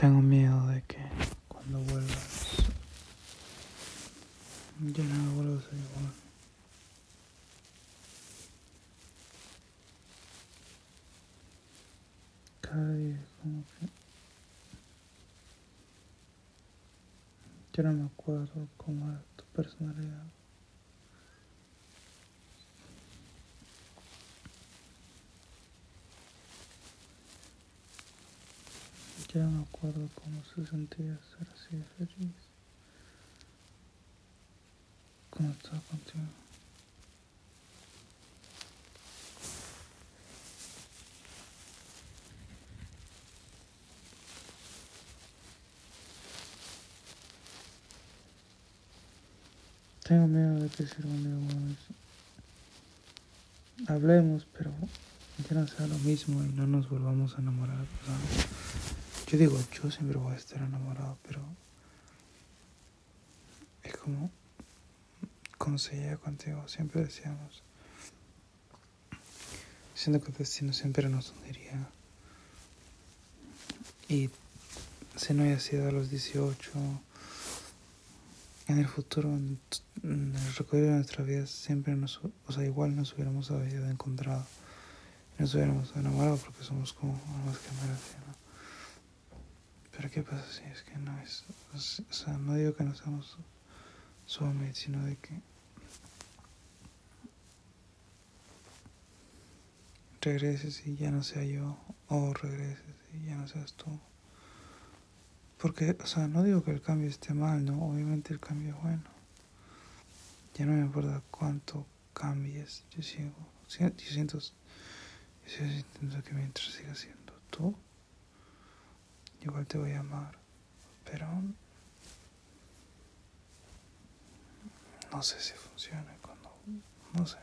Tengo miedo de que cuando vuelvas ya no vuelvas a igual. Cada día como que ya no me acuerdo cómo era tu personalidad. No me acuerdo cómo se sentía ser así de feliz. Cómo estaba contigo. Tengo miedo de que sea un día bueno. Hablemos, pero ya no sea lo mismo y no nos volvamos a enamorar. Sea, yo digo, yo siempre voy a estar enamorado, pero es como llega contigo, siempre decíamos, siento que el destino siempre nos uniría. Y si no haya sido a los 18, en el futuro, en, el recorrido de nuestra vida, siempre nos, o sea, igual nos hubiéramos habido encontrado, nos hubiéramos enamorado porque somos como que ¿no? Pero ¿qué pasa si es que no es, o sea, no digo que no seamos soulmates, sino de que regreses y ya no sea yo, o regreses y ya no seas tú. Porque, o sea, no digo que el cambio esté mal, ¿no? Obviamente el cambio es bueno. Ya no me importa cuánto cambies, yo sigo, yo siento, yo sintiendo que mientras sigas siendo tú, igual te voy a amar, pero no sé si funciona cuando, no sé.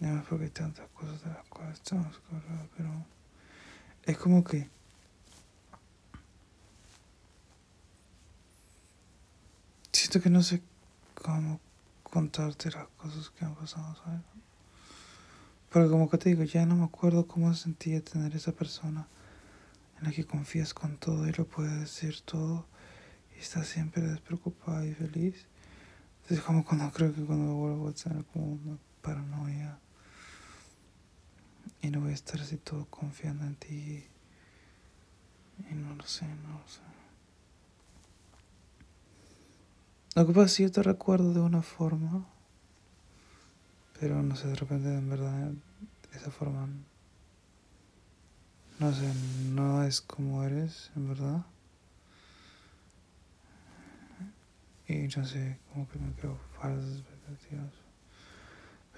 No, porque hay tantas cosas de las cuales estamos pero es como que siento que no sé cómo contarte las cosas que han pasado, ¿sabes? Porque como que te digo, ya no me acuerdo cómo sentía tener esa persona en la que confías con todo y lo puedes decir todo y estás siempre despreocupada y feliz. Entonces como cuando creo que cuando vuelvo a tener como una paranoia y no voy a estar así todo confiando en ti. Y no lo sé, no lo sé. Lo que pasa es que yo te recuerdo de una forma, pero no sé, de repente en verdad esa forma, no sé, no es como eres, en verdad. Y no sé, como que me creo falsas expectativas.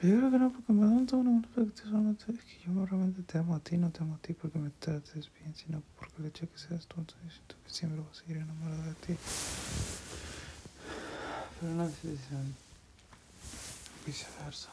Yo creo que no, porque me dan toda una perspectiva solamente es que yo realmente te amo a ti, no te amo a ti porque me trates bien, sino porque el hecho de que seas tú, entonces siento que siempre voy a seguir enamorado de ti. Pero no es viceversa.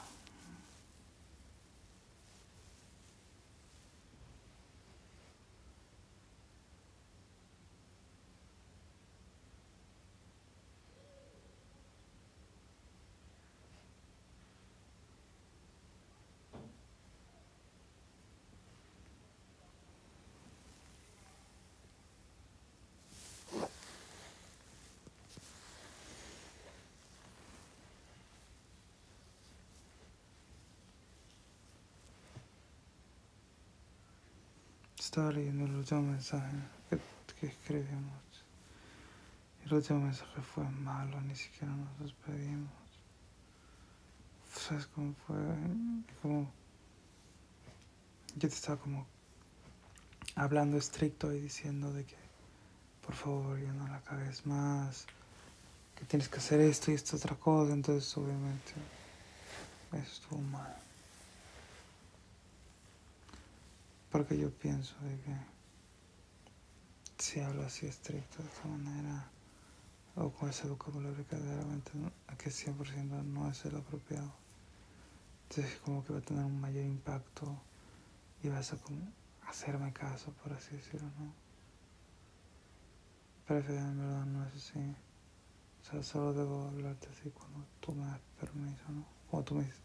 Estaba leyendo el último mensaje que, que escribimos. El último mensaje fue malo, ni siquiera nos despedimos. ¿Sabes cómo fue? Como. Yo te estaba como hablando estricto y diciendo de que por favor ya no la cagues más, que tienes que hacer esto y esta otra cosa, entonces obviamente eso estuvo mal. Porque yo pienso de que si hablo así estricto de esta manera o con ese vocabulario que realmente que 100% no es el apropiado, entonces como que va a tener un mayor impacto y vas a como hacerme caso, por así decirlo, ¿no? Pero en verdad no es así. O sea, solo debo hablarte así cuando tú me das permiso, ¿no? Cuando tú me dices,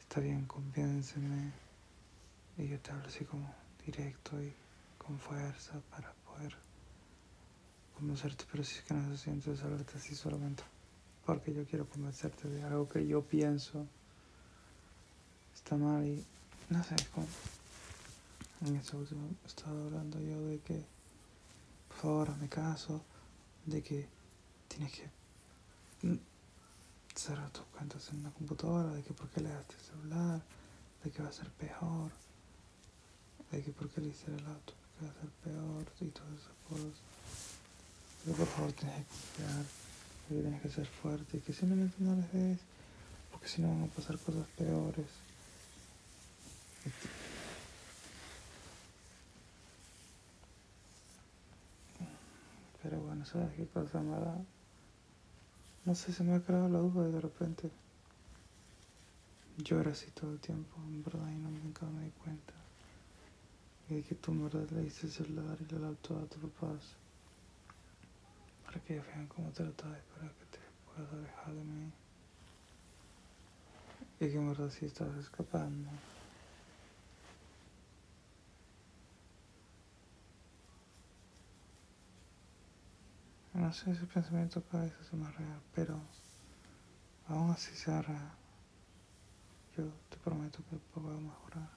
está bien, convénceme. Y yo te hablo así como directo y con fuerza para poder convencerte, pero si es que no se siente hablarte así solamente porque yo quiero convencerte de algo que yo pienso está mal y no sé, como en ese último estaba hablando yo de que por favor mi caso de que tienes que cerrar tus cuentas en una computadora, de que por qué le das el celular, de que va a ser peor, de que hiciste el auto, que va a ser peor y todas esas cosas. Pero por favor tienes que confiar, que tienes que ser fuerte y que simplemente no les des, porque si no van a pasar cosas peores. Pero bueno, ¿sabes qué pasa? Me da... No sé, se me ha creado la duda y de repente era así todo el tiempo, en verdad, y no, nunca me di cuenta. Y que tú en verdad le diste el celular y el auto a tus papás para que vean cómo tratas y para que te puedas alejar de mí. Y que en verdad sí estás escapando. No sé, ese pensamiento cada vez es más real, pero aún así sea real. Yo te prometo que puedo mejorar.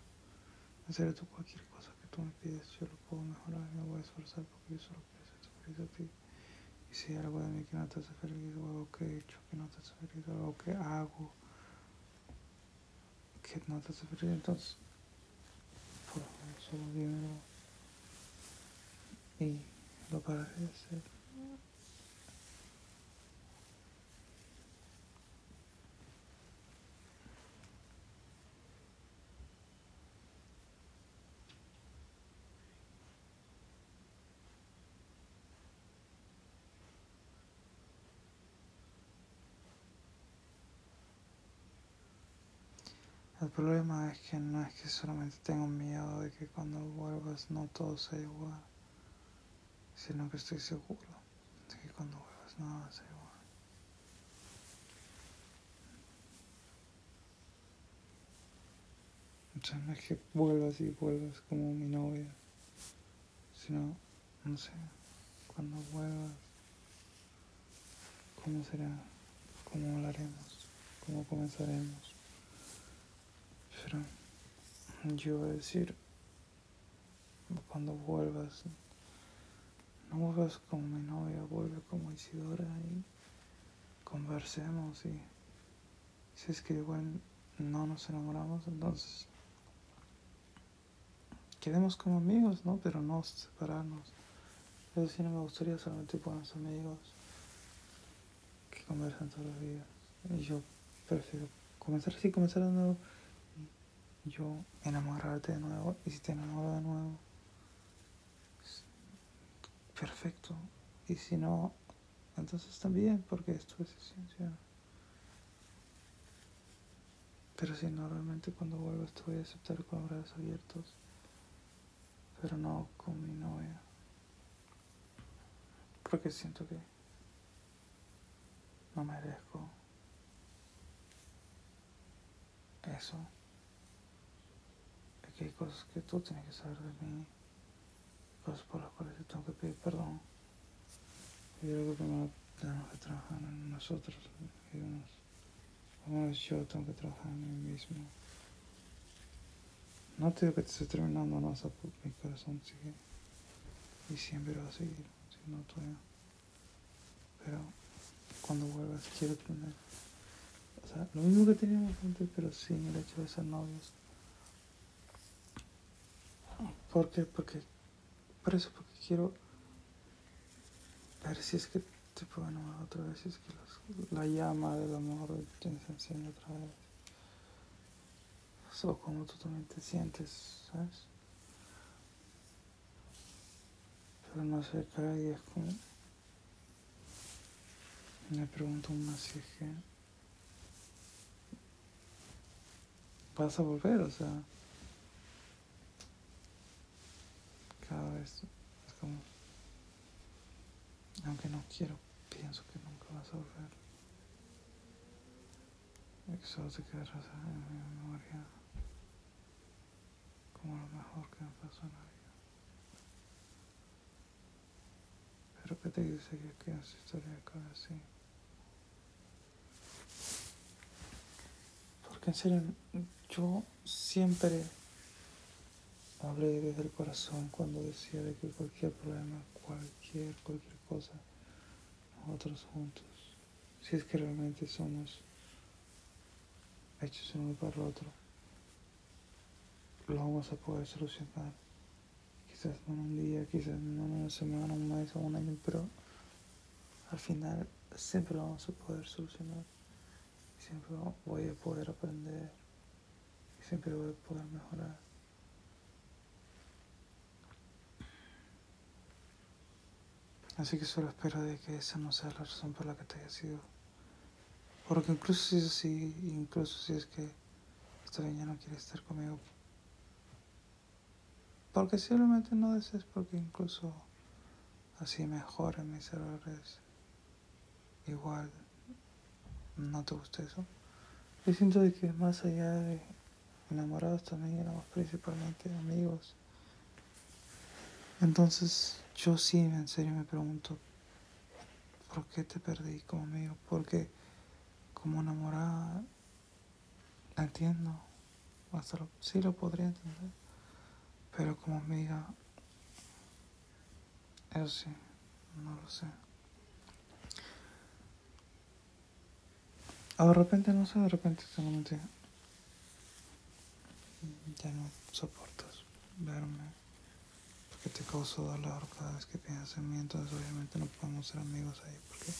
Serio, tú cualquier cosa tú me pides, yo lo puedo mejorar me voy a esforzar porque yo solo quiero ser feliz a ti. Y si hay algo de mí que no te hace feliz, o algo que he hecho que no te hace feliz, o algo que hago que no te hace feliz, entonces, por favor, solo dímelo y lo pararé de hacer. Problema es que no es que solamente tengo miedo de que cuando vuelvas no todo sea igual, sino que estoy seguro de que cuando vuelvas no va a ser igual. O no es que vuelvas y vuelvas como mi novia, sino, no sé, cuando vuelvas, ¿cómo será? ¿Cómo hablaremos? ¿Cómo comenzaremos? Pero yo voy a decir, cuando vuelvas, no vuelvas como mi novia, vuelve como Isidora y conversemos y si es que igual no nos enamoramos, entonces quedemos como amigos, ¿no? Pero no separarnos. Eso sí no me gustaría solamente buenos amigos que conversan todos los días. Y yo prefiero comenzar así, comenzar de nuevo yo enamorarte de nuevo y si te enamoro de nuevo perfecto. Y si no entonces también porque es tu decisión pero si no realmente cuando vuelvas te voy a aceptar con brazos abiertos pero no con mi novia. Porque siento que no merezco eso que cosas que tú tienes que saber de mí, cosas por las cuales yo tengo que pedir perdón. Y creo que primero tenemos que trabajar en nosotros, digamos. Primero yo tengo que trabajar en mí mismo. No te digo que te esté terminando, no, mi corazón sigue y siempre va a seguir, si no todavía. Pero cuando vuelvas quiero tener, o sea, lo mismo que teníamos antes, pero sin el hecho de ser novios. ¿Por qué? Porque, por eso, porque quiero ver si es que te puedo enamorar otra vez, si es que la llama del amor te enseña otra vez. O como tú también te sientes, ¿sabes? Pero no sé, cada día es como... Me pregunto más si es. Vas a volver, o sea... cada vez es como, aunque no quiero pienso que nunca vas a volver. Y que solo en mi memoria como lo mejor que me pasó en la vida. Pero que te dice que esta historia acabe así. Porque en serio, yo siempre hablé desde el corazón cuando decía de que cualquier problema, cualquier, cualquier cosa, nosotros juntos, si es que realmente somos hechos uno para el otro, lo vamos a poder solucionar. Quizás no en un día, quizás no en una semana, un mes o un año, pero al final siempre lo vamos a poder solucionar. Siempre voy a poder aprender siempre voy a poder mejorar. Así que solo espero de que esa no sea la razón por la que te haya sido. Porque incluso si es así, incluso si es que esta niña no quiere estar conmigo, porque simplemente no desees, porque incluso así mejoren mis errores, igual no te gusta eso. Yo siento de que más allá de enamorados también éramos principalmente amigos. Entonces yo sí en serio me pregunto, ¿por qué te perdí como amigo? Porque como enamorada la entiendo, hasta lo, sí lo podría entender, pero como amiga, eso sí, no lo sé. O de repente, no sé, de repente solamente ya no soportas verme porque te causo dolor cada vez que piensas en mí, entonces obviamente no podemos ser amigos ahí porque...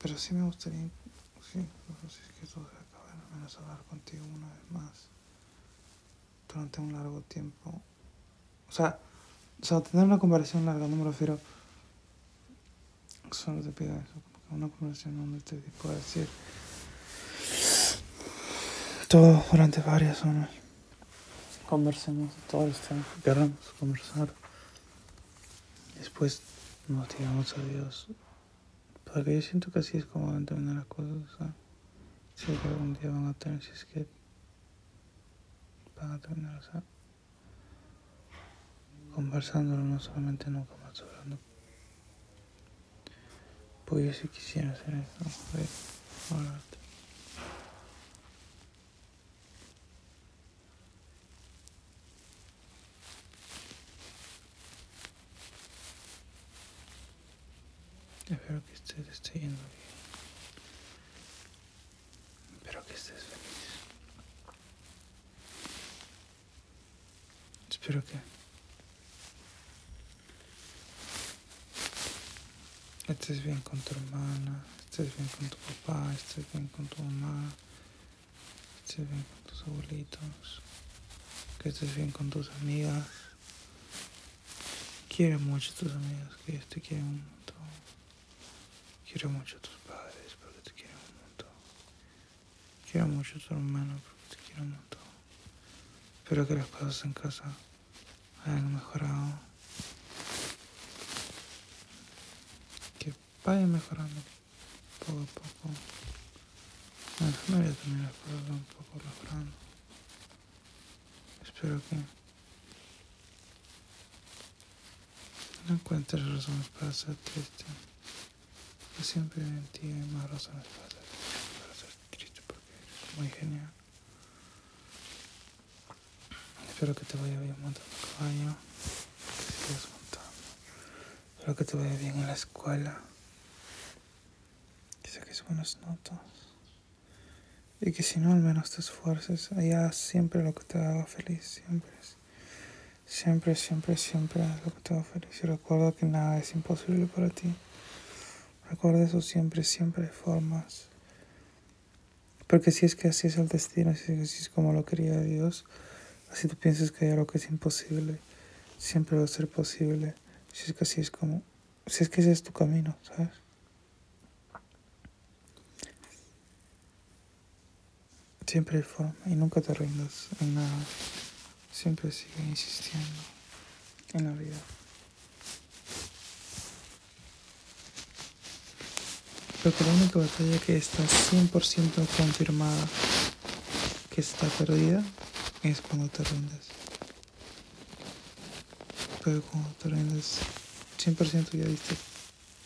Pero sí me gustaría, sí, si es que todo se acaba, al menos hablar contigo una vez más durante un largo tiempo. O sea, o tener una conversación larga, no me refiero. Solo te pido eso, que una conversación donde te pueda decir todo durante varias horas. Conversemos de todo esto que conversar. Después nos digamos adiós. Porque yo siento que así es como van a terminar las cosas. Si que algún día van a tener, si es que van a terminar, sea, conversándolo, no solamente nunca más hablando. Pues yo sí quisiera hacer eso, hablarte. Espero que estés, esté yendo bien. Espero que estés feliz. Espero que estés bien con tu hermana, estés bien con tu papá, estés bien con tu mamá, estés bien con tus abuelitos, que estés bien con tus amigas. Quiero mucho tus amigas, que ellos te quieren. Quiero mucho a tus padres porque te quieren un montón. Quiero mucho a tu hermano porque te quiero un montón. Espero que las cosas en casa hayan mejorado. Que vayan mejorando poco a poco. La familia también las cosas un poco mejorando. Espero que no encuentres razones para ser triste. Siempre en ti hay más razones para ser, para ser triste porque eres muy genial. Espero que te vaya bien montando caballo, que sigas montando. Espero que te vaya bien en la escuela, que saques buenas notas. Y que si no, al menos te esfuerces. Allá siempre lo que te haga feliz, siempre. Siempre, siempre, siempre lo que te haga feliz. Y recuerda que nada es imposible para ti. Recuerda eso siempre, siempre hay formas. Porque si es que así es el destino, si es, así es como lo quería Dios, así tú piensas que hay algo que es imposible, siempre va a ser posible. Si es que así es como, si es que ese es tu camino, ¿sabes? Siempre hay forma y nunca te rindas en nada. Siempre sigue insistiendo en la vida. Creo que la única batalla que está 100% confirmada que está perdida es cuando te rindes. Pero cuando te rindes, 100% ya viste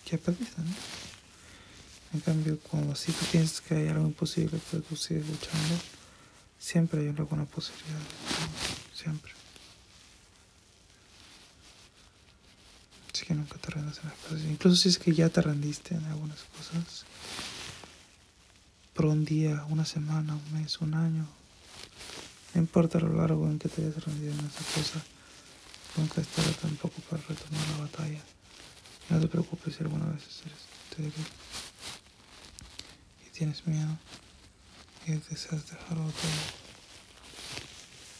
que perdiste, ¿no? En cambio, cuando sí tú piensas que hay algo imposible, pero tú sigues luchando, siempre hay alguna posibilidad. Siempre. Que nunca te rindas en las cosas. Incluso si es que ya te rendiste en algunas cosas, por un día, una semana, un mes, un año, no importa lo largo en que te hayas rendido en esa cosa, nunca estará tampoco para retomar la batalla. No te preocupes si alguna vez eres débil y tienes miedo y deseas dejar la batalla.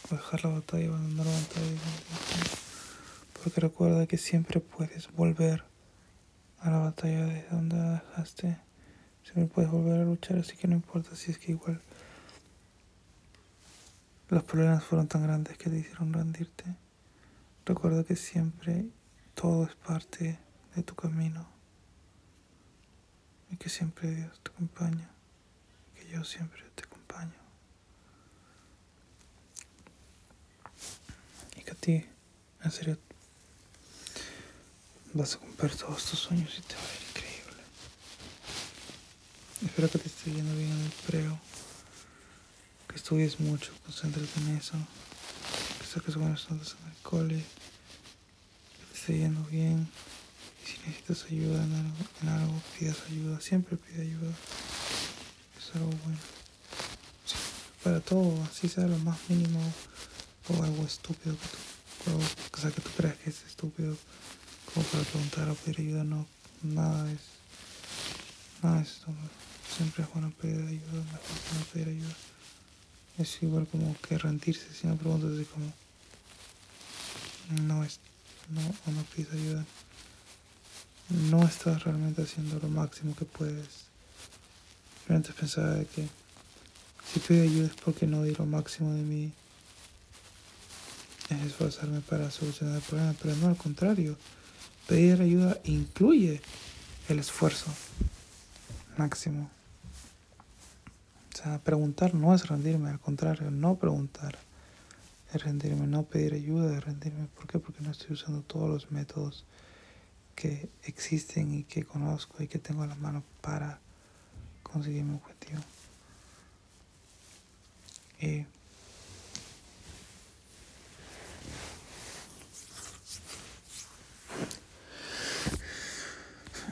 O dejar la batalla, abandonar la batalla. Porque recuerda que siempre puedes volver a la batalla desde donde dejaste. Siempre puedes volver a luchar, así que no importa si es que igual los problemas fueron tan grandes que te hicieron rendirte. Recuerda que siempre todo es parte de tu camino y que siempre Dios te acompaña, que yo siempre te acompaño y que a ti, en serio, vas a cumplir todos tus sueños y te va a ir increíble. Espero que te esté yendo bien en el preo que estudies mucho, concéntrate en eso, que saques buenas notas en el cole, que te esté yendo bien. Y si necesitas ayuda en algo, en pidas ayuda, siempre pide ayuda. Es algo bueno. Para todo, así sea lo más mínimo o algo estúpido que tú, que tú creas que es estúpido, como para preguntar o pedir ayuda, no, nada es, nada es. Siempre es bueno pedir ayuda, mejor que no pedir ayuda. Es igual como que rendirse si no preguntas así como no es no o no pides ayuda. No estás realmente haciendo lo máximo que puedes. Antes pensaba de que si pido ayuda es porque no di lo máximo de mí. Es esforzarme para solucionar el problema, pero no al contrario. Pedir ayuda incluye el esfuerzo máximo. O sea, preguntar no es rendirme, al contrario, no preguntar es rendirme, no pedir ayuda es rendirme. ¿Por qué? Porque no estoy usando todos los métodos que existen y que conozco y que tengo a la mano para conseguir mi objetivo. Y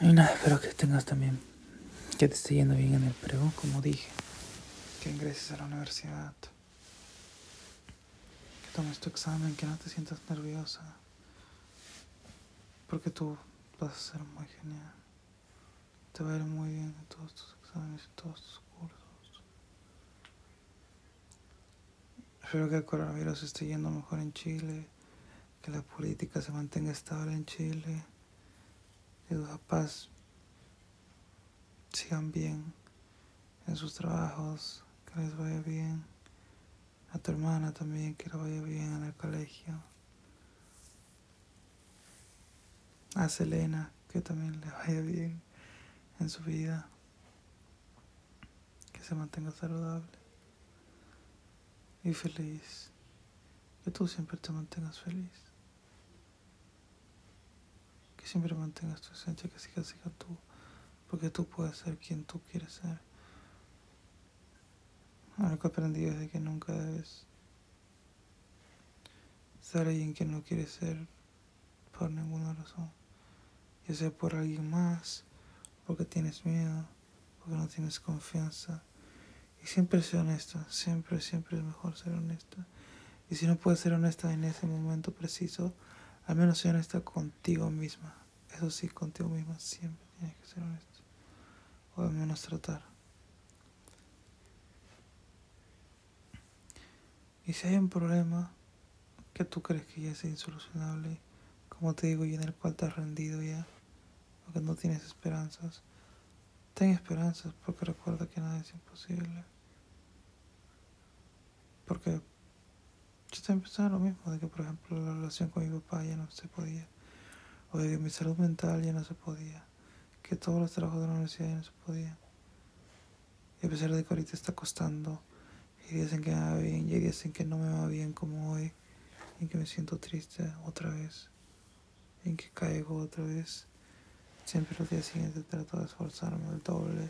Y nada, espero que tengas también, que te esté yendo bien en el prego, como dije que ingreses a la universidad, que tomes tu examen, que no te sientas nerviosa, porque tú vas a ser muy genial. Te va a ir muy bien en todos tus exámenes, en todos tus cursos. Espero que el coronavirus esté yendo mejor en Chile, que la política se mantenga estable en Chile, los papás sigan bien en sus trabajos, que les vaya bien. A tu hermana también, que le vaya bien en el colegio. A Selena, que también le vaya bien en su vida. Que se mantenga saludable y feliz. Que tú siempre te mantengas feliz. Que siempre mantengas tu esencia, que sigas siga tú. Porque tú puedes ser quien tú quieres ser. Algo que aprendí es de que nunca debes ser alguien que no quiere ser por ninguna razón. Ya sea por alguien más, porque tienes miedo, porque no tienes confianza. Y siempre ser honesta, siempre, siempre es mejor ser honesta. Y si no puedes ser honesta en ese momento preciso, al menos ser honesta contigo misma. Eso sí, contigo misma siempre tienes que ser honesta. O al menos tratar. Y si hay un problema que tú crees que ya es insolucionable, como te digo, y en el cual te has rendido ya, o que no tienes esperanzas, ten esperanzas porque recuerda que nada es imposible. Porque yo también pensaba lo mismo, de que por ejemplo la relación con mi papá ya no se podía, o de que mi salud mental ya no se podía, que todos los trabajos de la universidad ya no se podían. Y a pesar de que ahorita está costando, y dicen que me va bien, y dicen que no me va bien como hoy, y que me siento triste otra vez, en que caigo otra vez, siempre los días siguientes trato de esforzarme el doble,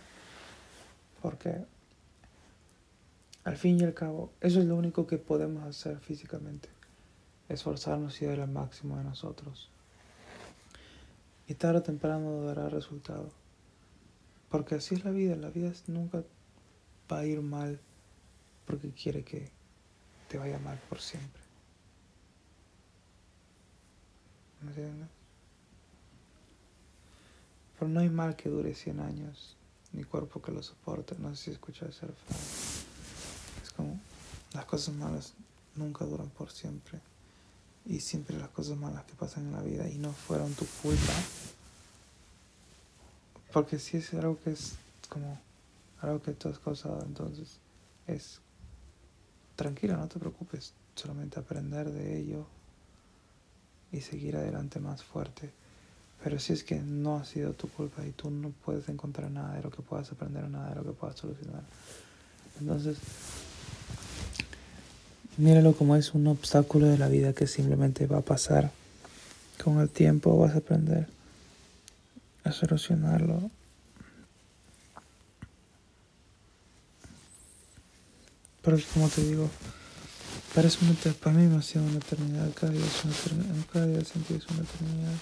porque al fin y al cabo, eso es lo único que podemos hacer físicamente, esforzarnos y dar el máximo de nosotros. Y tarde o temprano dará resultado. Porque así es la vida, la vida nunca va a ir mal porque quiere que te vaya mal por siempre. ¿Me entiendes? Pero no hay mal que dure 100 años, ni cuerpo que lo soporte. No sé si escuchas esa frase. Como, las cosas malas nunca duran por siempre. Y siempre las cosas malas que pasan en la vida y no fueron tu culpa. Porque si es algo que es como algo que tú has causado, entonces es tranquila, no te preocupes, solamente aprender de ello y seguir adelante más fuerte. Pero si es que no ha sido tu culpa y tú no puedes encontrar nada de lo que puedas aprender, nada de lo que puedas solucionar, entonces míralo como es un obstáculo de la vida que simplemente va a pasar. Con el tiempo vas a aprender a solucionarlo. Pero como te digo, parece una para mí me ha sido una eternidad, cada día es una eternidad, cada día sentí es una eternidad,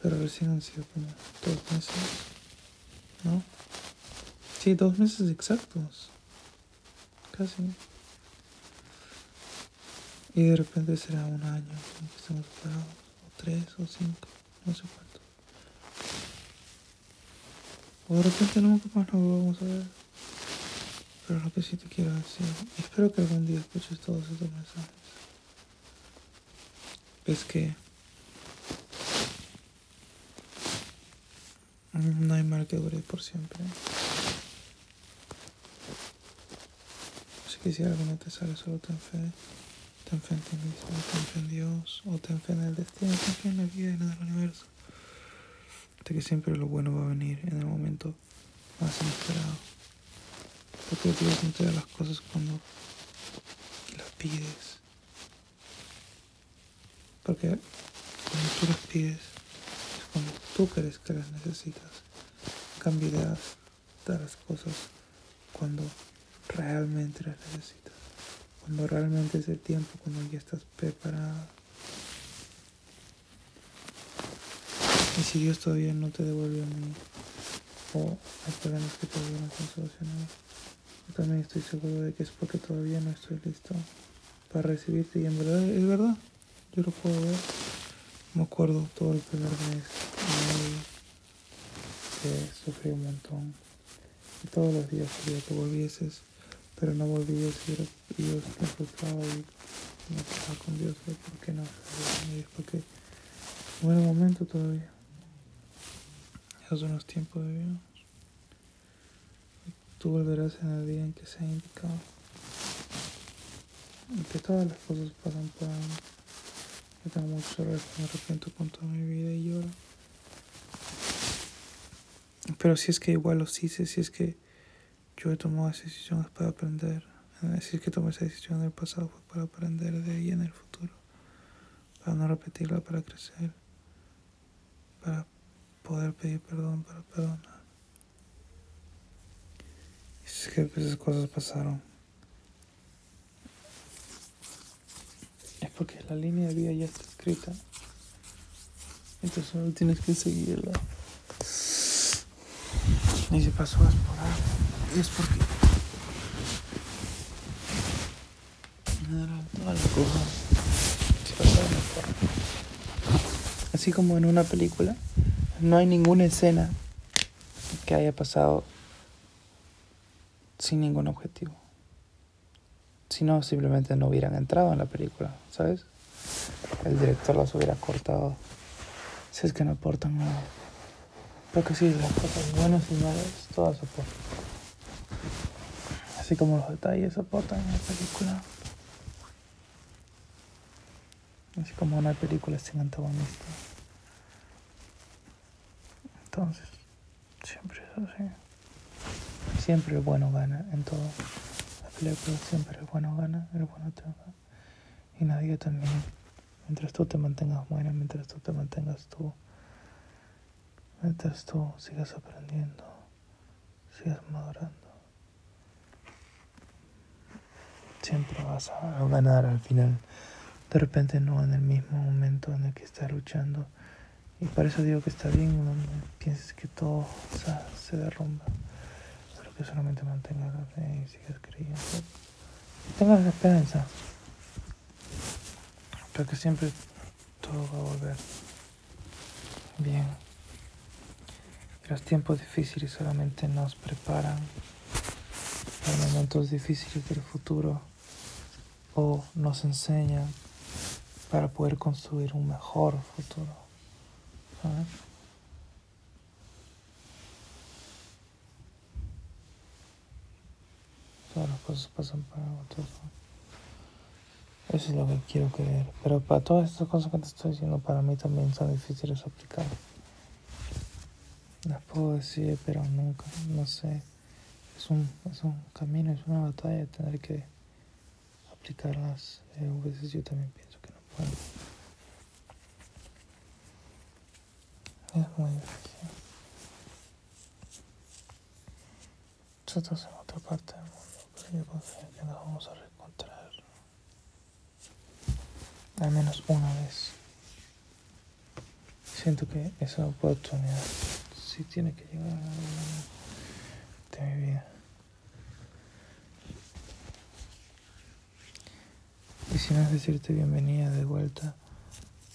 pero recién han sido como dos meses, ¿no? Sí, dos meses exactos, casi. Y de repente será un año que estemos separados, o tres, o cinco, no sé cuánto. O de repente nunca más nos vamos a ver. Pero lo que sí te quiero decir, espero que algún día escuches todos estos mensajes, es que no hay mal que dure por siempre. Así que si algo no te sale, solo ten fe. Ten fe en ti mismo, ten fe en Dios, o ten fe en el destino, ten fe en la vida y en el universo. De que siempre lo bueno va a venir en el momento más inesperado. Porque Dios no te da las cosas cuando las pides. Porque cuando tú las pides es cuando tú crees que las necesitas. En cambio, las cosas cuando realmente las necesitas cuando realmente es el tiempo, cuando ya estás preparada. Y si Dios todavía no te devuelve a mí, o hay problemas que todavía no están solucionados, yo también estoy seguro de que es porque todavía no estoy listo para recibirte y en verdad es verdad, yo lo puedo ver. Me acuerdo todo el primer mes que sufrí un montón y todos los días quería que volvieses pero no volví a y yo me frustraba y me quedaba con Dios ¿por qué no? Y es porque no era momento todavía. Esos son los tiempos de Dios. tú volverás en el día en que se ha indicado. Y que todas las cosas pasan por algo. Yo tengo muchos errores me arrepiento con toda mi vida y lloro. Pero si es que igual los hice, si es que yo he tomado esas decisiones para aprender. Decir que tomé esa decisión en el pasado fue para aprender de ella en el futuro. Para no repetirla, para crecer. Para poder pedir perdón, para perdonar. Y es que esas cosas pasaron. Es porque la línea de vida ya está escrita. Entonces solo tienes que seguirla. Y si pasó es por algo es porque todas las cosas. Así como en una película, no hay ninguna escena que haya pasado sin ningún objetivo. Si no, simplemente no hubieran entrado en la película, ¿sabes? El director las hubiera cortado. Si es que no aportan nada. Porque sí, las cosas buenas y malas, todas aportan así como los detalles aportan en la película. Así como una película sin antagonista. Entonces, Siempre es así. Siempre el bueno gana en todo. La película siempre el bueno gana, el bueno triunfa. Y nadie también. Mientras tú te mantengas buena, mientras tú te mantengas tú, mientras tú sigas aprendiendo, sigas madurando. Siempre vas a ganar al final. De repente no en el mismo momento en el que estás luchando. Y por eso digo que está bien no pienses que todo se derrumba. Pero que solamente mantengas la fe y sigas creyendo. Y tengas esperanza. Porque siempre todo va a volver bien. Los tiempos difíciles solamente nos preparan para momentos difíciles del futuro o nos enseñan para poder construir un mejor futuro. ¿sabes? Todas las cosas pasan para otros. Eso es lo que quiero creer. Pero para todas estas cosas que te estoy diciendo, para mí también son difíciles de aplicar. Las puedo decir, pero nunca, no sé. Es un, es un camino, es una batalla tener que aplicarlas. Eh, a veces yo también pienso que no puedo. Es muy difícil. Nosotros en otra parte del mundo, pero yo confío que nos vamos a reencontrar. Al menos una vez. Siento que esa oportunidad sí tiene que llegar a de mi vida. Y si no es decirte bienvenida de vuelta,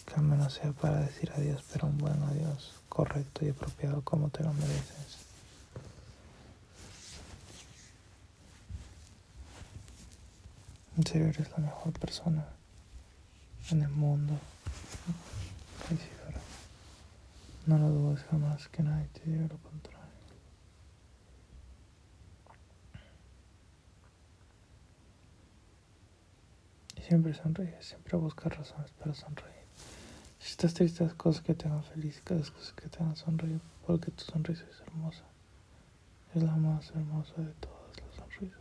que al menos sea para decir adiós, pero un buen adiós, correcto y apropiado como te lo mereces. En serio eres la mejor persona en el mundo. No lo dudes jamás que nadie te diga lo contrario. Siempre sonríe, siempre busca razones para sonreír. Si estás triste, haz cosas que te hagan feliz, haz cosas que te hagan sonreír, porque tu sonrisa es hermosa. Es la más hermosa de todas las sonrisas.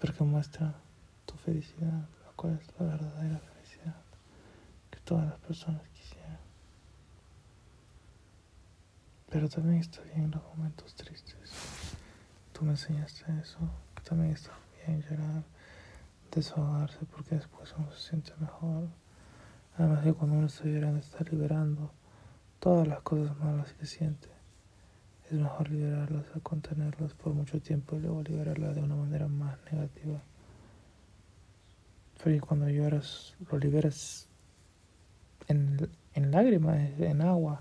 Porque muestra tu felicidad, la cual es la verdadera felicidad que todas las personas quisieran. Pero también está bien los momentos tristes. Me enseñaste eso, que también está bien llorar, desahogarse, porque después uno se siente mejor. Además de cuando uno está llorando, está liberando todas las cosas malas que siente. Es mejor liberarlas a contenerlas por mucho tiempo y luego liberarlas de una manera más negativa. Pero cuando lloras, lo liberas en, en lágrimas, en agua.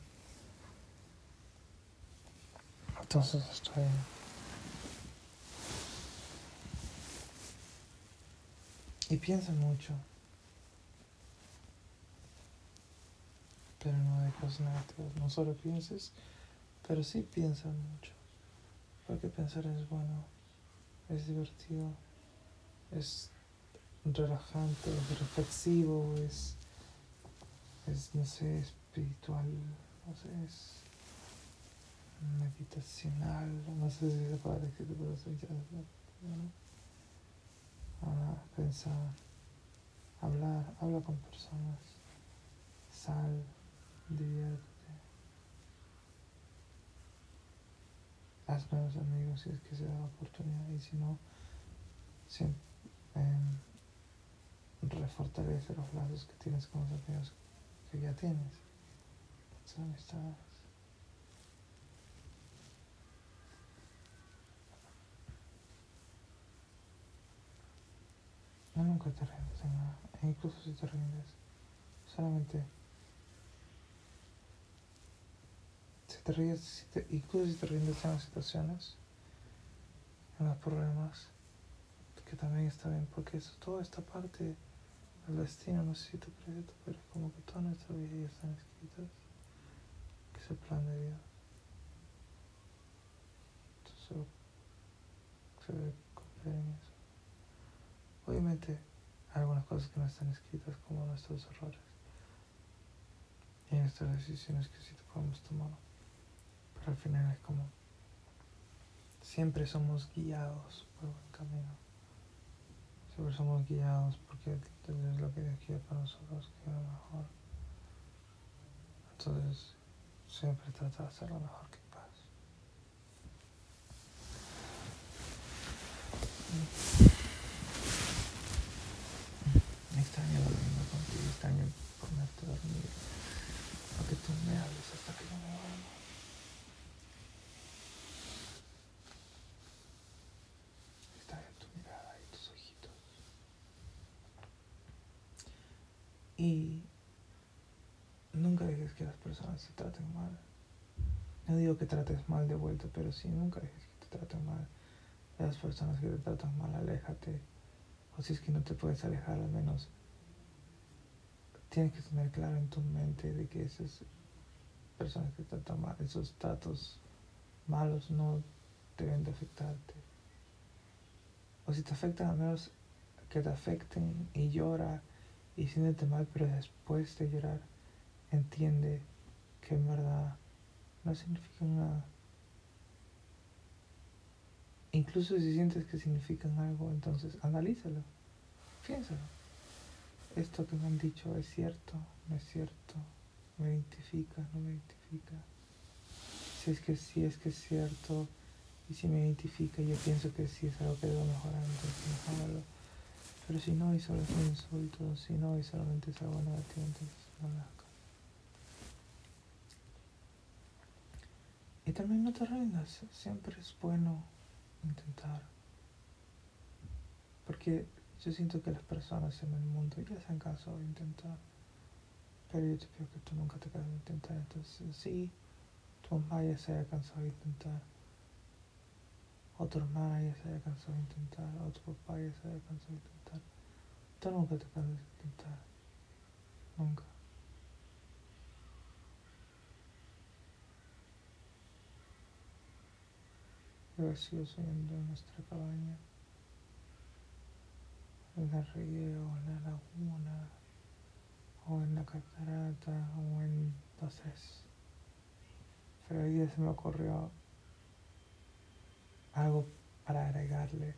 Entonces está Y piensa mucho. Pero no de cosas negativas. No solo pienses, pero sí piensa mucho. Porque pensar es bueno, es divertido, es relajante, es reflexivo, es, es no sé, espiritual, no sé, es meditacional, no sé si se puede decir, pero soy ya, ¿no? Ahora, pensar, hablar, habla con personas, sal, diviértete. Haz nuevos amigos si es que se da la oportunidad y si no, eh, refortalece los lazos que tienes con los amigos que ya tienes. No, nunca te rindes en nada, e incluso si te rindes, solamente si te ríes, si te, incluso si te rindes en las situaciones, en los problemas, que también está bien, porque eso, toda esta parte del destino, no sé si tú crees pero es como que toda nuestra vida ya están escritas, que es el plan de Dios. Entonces, se debe confiar en eso. Obviamente algunas cosas que no están escritas como nuestros errores. Y en estas decisiones que sí podemos tomar. Pero al final es como siempre somos guiados por buen camino. Siempre somos guiados porque es lo que Dios quiere para nosotros, que es lo mejor. Entonces, siempre trata de hacer lo mejor que puedas. Extraño dormir contigo, extraño ponerte a dormir, porque tú me hables hasta que yo me duermo. Extraño tu mirada y tus ojitos. Y nunca dejes que las personas se traten mal. No digo que trates mal de vuelta, pero sí, nunca dejes que te traten mal. Las personas que te tratan mal, aléjate. O si es que no te puedes alejar, al menos tienes que tener claro en tu mente de que esas personas que tratan mal, esos tratos malos no deben de afectarte. O si te afectan, al menos que te afecten y llora y siéntete mal, pero después de llorar entiende que en verdad no significan nada. Incluso si sientes que significan algo, entonces analízalo, piénsalo. Esto que me han dicho es cierto, no es cierto, me identifica, no me identifica. Si es que sí es que es cierto y si me identifica, yo pienso que sí es algo que debo mejorar, entonces mejorarlo. Pero si no y solo es un insulto, si no y solamente es algo negativo, entonces no lo hagas. Y también no te rindas, siempre es bueno intentar. Porque yo siento que las personas en el mundo ya se han cansado de intentar. Pero yo te pido que tú nunca te canses de intentar. Entonces, sí, tu mamá ya se haya cansado de intentar. O tu ya se haya cansado de intentar. O tu papá ya se haya cansado de intentar. Tú nunca te canses de intentar. Nunca. Yo sigo soñando en nuestra cabaña, en el río, en la laguna, o en la catarata, o en tres. Pero hoy día se me ocurrió algo para agregarle,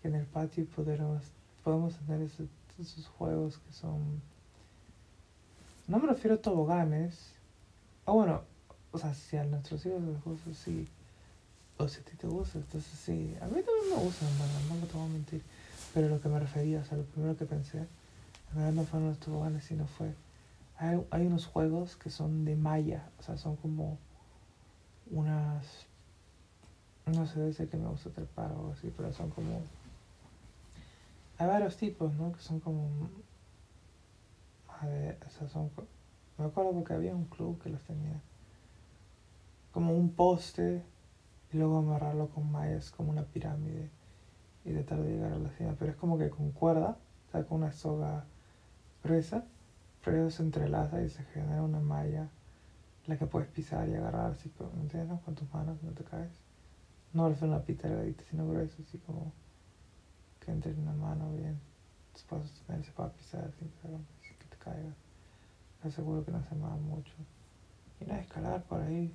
que en el patio podemos, podemos tener esos, esos juegos que son... No me refiero a toboganes, o bueno, o sea, si a nuestros hijos les gusta, sí o si a ti te gusta, entonces sí, a mí también me gusta, no, no te voy a mentir, pero lo que me refería, o sea, lo primero que pensé, en verdad no fueron los toboganes, sino fue, hay, hay unos juegos que son de malla, o sea, son como unas, no sé, dice que me gusta trepar o así, pero son como, hay varios tipos, ¿no? Que son como, a o sea, son, me acuerdo porque había un club que los tenía, como un poste, y luego amarrarlo con mallas como una pirámide y tratar de llegar a la cima. Pero es como que con cuerda, o sea, con una soga presa, pero se entrelaza y se genera una malla la que puedes pisar y agarrar así, ¿me entiendes? Con tus manos no te caes. No al una pita delgadita, sino grueso, así como que entre en una mano bien. Después se puede pisar sin que te caigas. Te aseguro que no se mueva mucho. Y nada, escalar por ahí.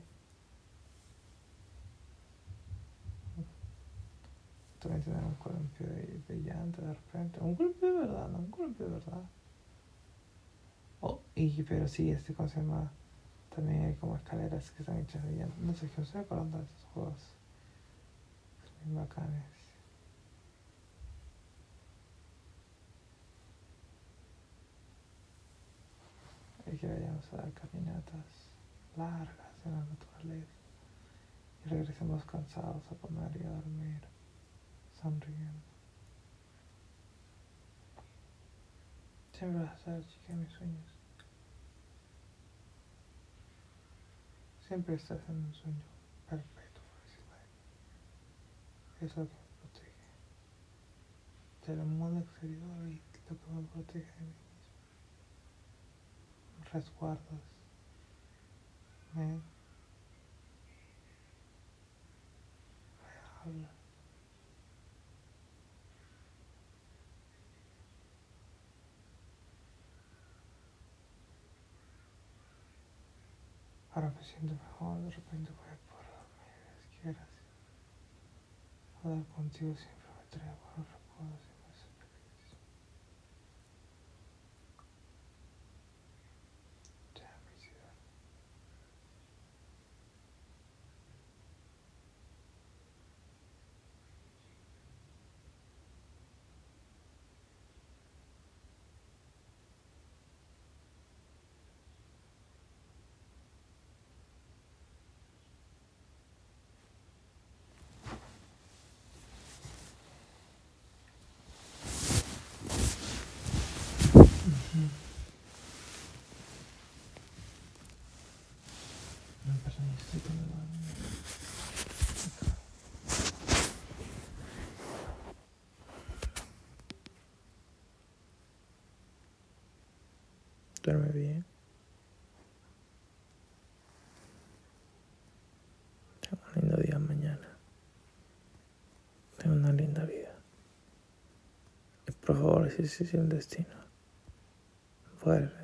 También tener un columpio de, de de repente. Un columpio de verdad, no un columpio de verdad. Oh, y, pero sí, este, ¿cómo se llama? También hay como escaleras que están hechas de llanta. No sé, qué estoy acordando de esos juegos. Son bacanes. Y que vayamos a dar caminatas largas en la naturaleza. Y regresemos cansados a comer y a dormir sonriendo. Siempre vas a ser de mis sueños. Siempre estás en un sueño perfecto, por lo que me protege del mundo exterior y lo que me protege de mí mismo. Resguardas. Me habla. Ahora me siento mejor, de repente voy a poder dormir, que gracias. Hablar contigo siempre me trae buenos recuerdos y me hace feliz. Ya, mi ciudad. No pasa ni estoy con el baño. Duerme bien. Tengo un lindo día mañana. Tengo una linda vida. Y por favor, si es el destino, vuelve.